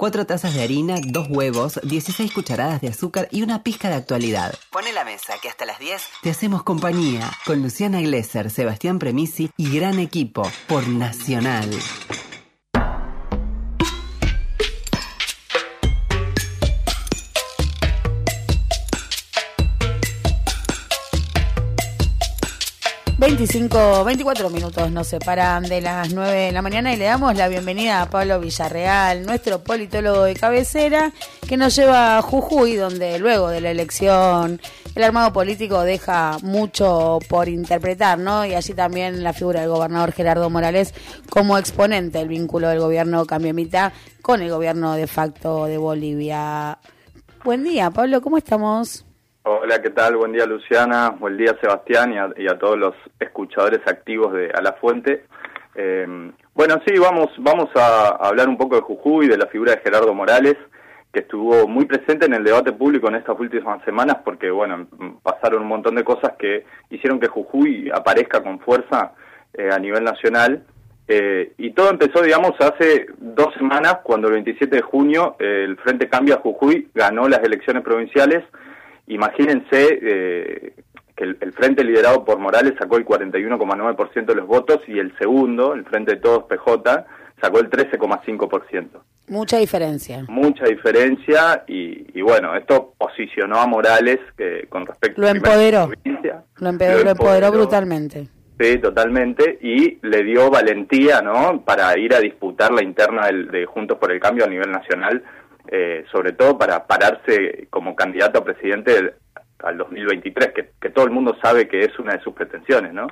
4 tazas de harina, 2 huevos, 16 cucharadas de azúcar y una pizca de actualidad. Pone la mesa que hasta las 10 te hacemos compañía con Luciana Glesser, Sebastián Premisi y gran equipo por Nacional. 25, 24 minutos nos separan de las 9 de la mañana y le damos la bienvenida a Pablo Villarreal, nuestro politólogo de cabecera, que nos lleva a Jujuy, donde luego de la elección el armado político deja mucho por interpretar, ¿no? Y así también la figura del gobernador Gerardo Morales como exponente del vínculo del gobierno Cambiamita con el gobierno de facto de Bolivia. Buen día, Pablo, ¿cómo estamos? Hola, ¿qué tal? Buen día, Luciana. Buen día, Sebastián, y a, todos los escuchadores activos de A la Fuente. Eh, bueno, sí, vamos, vamos a, hablar un poco de Jujuy, de la figura de Gerardo Morales, que estuvo muy presente en el debate público en estas últimas semanas, porque, bueno, pasaron un montón de cosas que hicieron que Jujuy aparezca con fuerza eh, a nivel nacional. Eh, y todo empezó, digamos, hace dos semanas, cuando el 27 de junio el Frente Cambia Jujuy ganó las elecciones provinciales Imagínense eh, que el, frente liderado por Morales sacó el 41,9% de los votos y el segundo, el frente de todos PJ, sacó el 13,5%. Mucha diferencia. Mucha diferencia y, bueno, esto posicionó a Morales que con respecto lo empoderó. Lo, empoderó, lo empoderó brutalmente. Sí, totalmente, y le dio valentía, ¿no?, para ir a disputar la interna de Juntos por el Cambio a nivel nacional eh, sobre todo para pararse como candidato a presidente al 2023, que, que, todo el mundo sabe que es una de sus pretensiones, ¿no?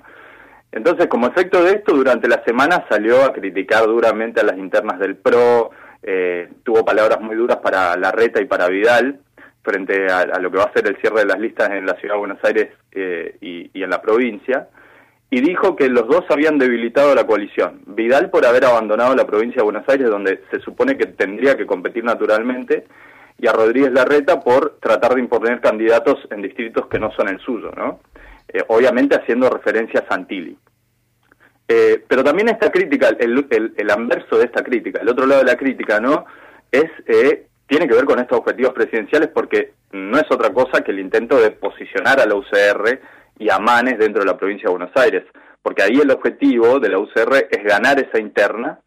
Entonces, como efecto de esto, durante la semana salió a criticar duramente a las internas del PRO, eh, tuvo palabras muy duras para Larreta y para Vidal, frente a, lo que va a ser el cierre de las listas en la Ciudad de Buenos Aires eh, y en la provincia y dijo que los dos habían debilitado la coalición. Vidal por haber abandonado la provincia de Buenos Aires, donde se supone que tendría que competir naturalmente, y a Rodríguez Larreta por tratar de imponer candidatos en distritos que no son el suyo, ¿no? Eh, obviamente haciendo referencia a Santilli. Eh, pero también esta crítica, el, el, anverso de esta crítica, el otro lado de la crítica, ¿no? Es, eh, tiene que ver con estos objetivos presidenciales porque no es otra cosa que el intento de posicionar a la UCR y Amanes dentro de la provincia de Buenos Aires, porque ahí el objetivo de la UCR es ganar esa interna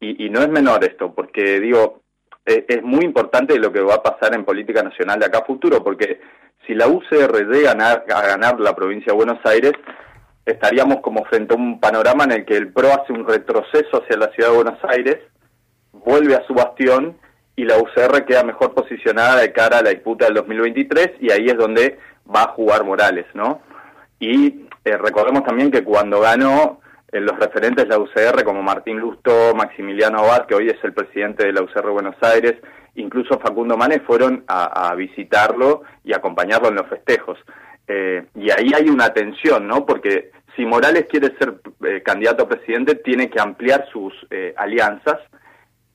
y, no es menor esto, porque digo, e, es, muy importante lo que va a pasar en política nacional de acá a futuro, porque si la UCR llega a ganar, la provincia de Buenos Aires, estaríamos como frente a un panorama en el que el PRO hace un retroceso hacia la ciudad de Buenos Aires, vuelve a su bastión y la UCR queda mejor posicionada de cara a la disputa del 2023 y ahí es donde va a jugar Morales, ¿no? Y eh, recordemos también que cuando ganó eh, los referentes de la UCR como Martín Lusto, Maximiliano Abad, que hoy es el presidente de la UCR Buenos Aires, incluso Facundo Manes fueron a, visitarlo y acompañarlo en los festejos. Eh, y ahí hay una tensión, ¿no? Porque si Morales quiere ser candidato a presidente, tiene que ampliar sus alianzas,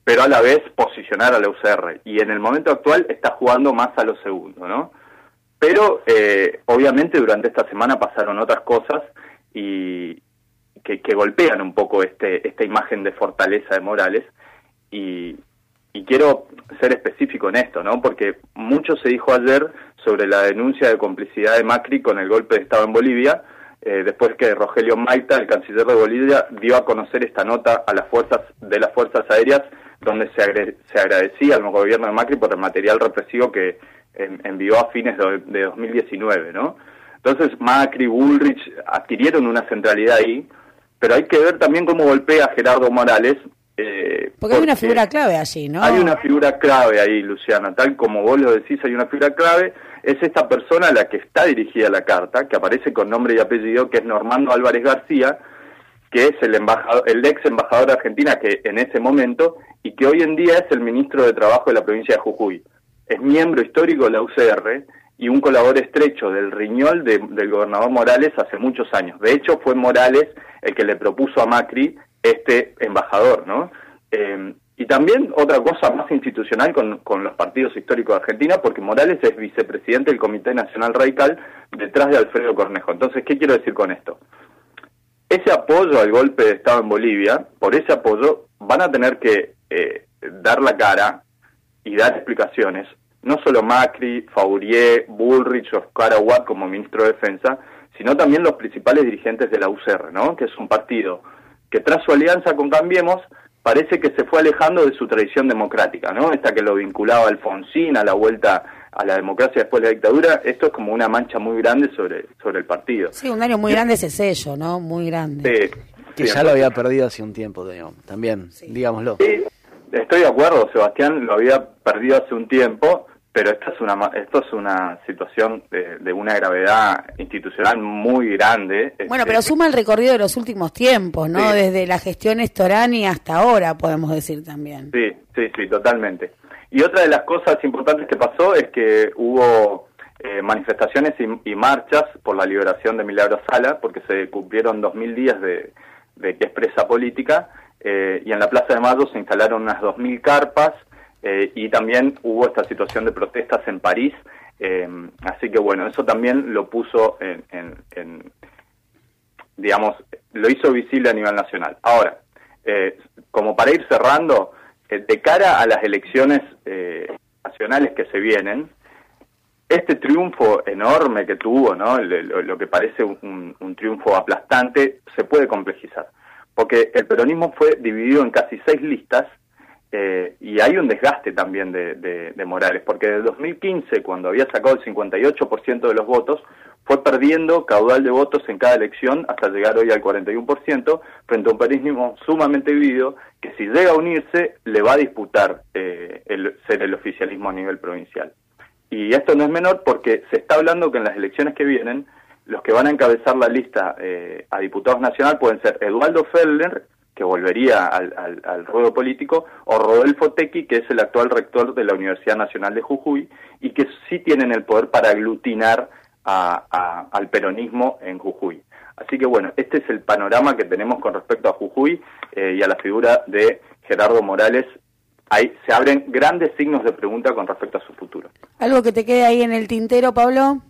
pero a la vez posicionar a la UCR. Y en el momento actual está jugando más a lo segundo, ¿no? Pero eh, obviamente durante esta semana pasaron otras cosas y que, golpean un poco este, esta imagen de fortaleza de Morales y, quiero ser específico en esto, ¿no? Porque mucho se dijo ayer sobre la denuncia de complicidad de Macri con el golpe de Estado en Bolivia, eh, después que Rogelio Maita, el canciller de Bolivia, dio a conocer esta nota a las fuerzas de las fuerzas aéreas donde se, se agradecía al gobierno de Macri por el material represivo que envió a fines de, 2019, ¿no? Entonces Macri, Bullrich adquirieron una centralidad ahí, pero hay que ver también cómo golpea Gerardo Morales. Eh, porque, hay una figura clave allí, ¿no? Hay una figura clave ahí, Luciana, tal como vos lo decís, hay una figura clave, es esta persona a la que está dirigida la carta, que aparece con nombre y apellido, que es Normando Álvarez García, que es el embajador, el ex embajador de Argentina que en ese momento y que hoy en día es el ministro de Trabajo de la provincia de Jujuy es miembro histórico de la UCR y un colaborador estrecho del riñol del gobernador Morales hace muchos años. De hecho, fue Morales el que le propuso a Macri este embajador, ¿no? Eh, y también otra cosa más institucional con, con, los partidos históricos de Argentina, porque Morales es vicepresidente del Comité Nacional Radical detrás de Alfredo Cornejo. Entonces, ¿qué quiero decir con esto? Ese apoyo al golpe de Estado en Bolivia, por ese apoyo van a tener que eh, dar la cara y dar explicaciones, no solo Macri, Faurier, Bullrich o Oscar Aguad como ministro de Defensa, sino también los principales dirigentes de la UCR, ¿no? que es un partido que tras su alianza con Cambiemos parece que se fue alejando de su tradición democrática, ¿no? Esta que lo vinculaba a Alfonsín, a la vuelta a la democracia después de la dictadura, esto es como una mancha muy grande sobre, sobre el partido. Sí, un daño muy grande ese sello, ¿no? Muy grande. Sí. Que ya lo había perdido hace un tiempo, digamos, también, digámoslo. Sí, estoy de acuerdo, Sebastián lo había perdido hace un tiempo, pero esta es una esto es una situación de, una gravedad institucional muy grande. Bueno, pero este, suma el recorrido de los últimos tiempos, ¿no? Desde la gestión Estorani hasta ahora, podemos decir también. Sí, sí, sí, totalmente. Y otra de las cosas importantes que pasó es que hubo eh, manifestaciones y, marchas por la liberación de Milagro Sala, porque se cumplieron dos mil días de, que es presa política, eh, y en la Plaza de Mayo se instalaron unas dos mil carpas, eh, y también hubo esta situación de protestas en París, eh, así que bueno, eso también lo puso en, digamos, lo hizo visible a nivel nacional. Ahora, eh, como para ir cerrando, de cara a las elecciones nacionales que se vienen, este triunfo enorme que tuvo, ¿no? lo, que parece un, triunfo aplastante, se puede complejizar, porque el peronismo fue dividido en casi seis listas eh, y hay un desgaste también de, de, Morales, porque desde 2015, cuando había sacado el 58% de los votos, fue perdiendo caudal de votos en cada elección hasta llegar hoy al 41%, frente a un peronismo sumamente dividido que si llega a unirse le va a disputar eh, el, ser el oficialismo a nivel provincial. Y esto no es menor porque se está hablando que en las elecciones que vienen, los que van a encabezar la lista eh, a diputados nacional pueden ser Eduardo Fellner, que volvería al, al, ruedo político, o Rodolfo Tequi, que es el actual rector de la Universidad Nacional de Jujuy, y que sí tienen el poder para aglutinar al peronismo en Jujuy. Así que bueno, este es el panorama que tenemos con respecto a Jujuy eh, y a la figura de Gerardo Morales. Ahí se abren grandes signos de pregunta con respecto a su futuro. ¿Algo que te quede ahí en el tintero, Pablo?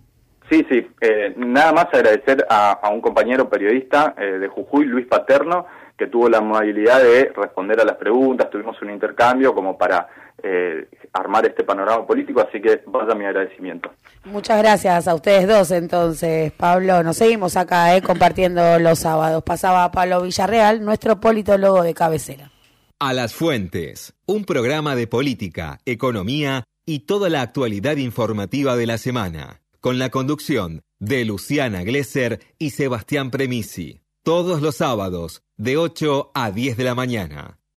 Sí, sí. Eh, nada más agradecer a, un compañero periodista eh, de Jujuy, Luis Paterno, que tuvo la amabilidad de responder a las preguntas, tuvimos un intercambio como para eh, armar este panorama político, así que vaya mi agradecimiento. Muchas gracias a ustedes dos entonces, Pablo. Nos seguimos acá eh, compartiendo los sábados. Pasaba Pablo Villarreal, nuestro politólogo de cabecera. A las Fuentes, un programa de política, economía y toda la actualidad informativa de la semana, con la conducción de Luciana Glesser y Sebastián Premisi todos los sábados de 8 a 10 de la mañana.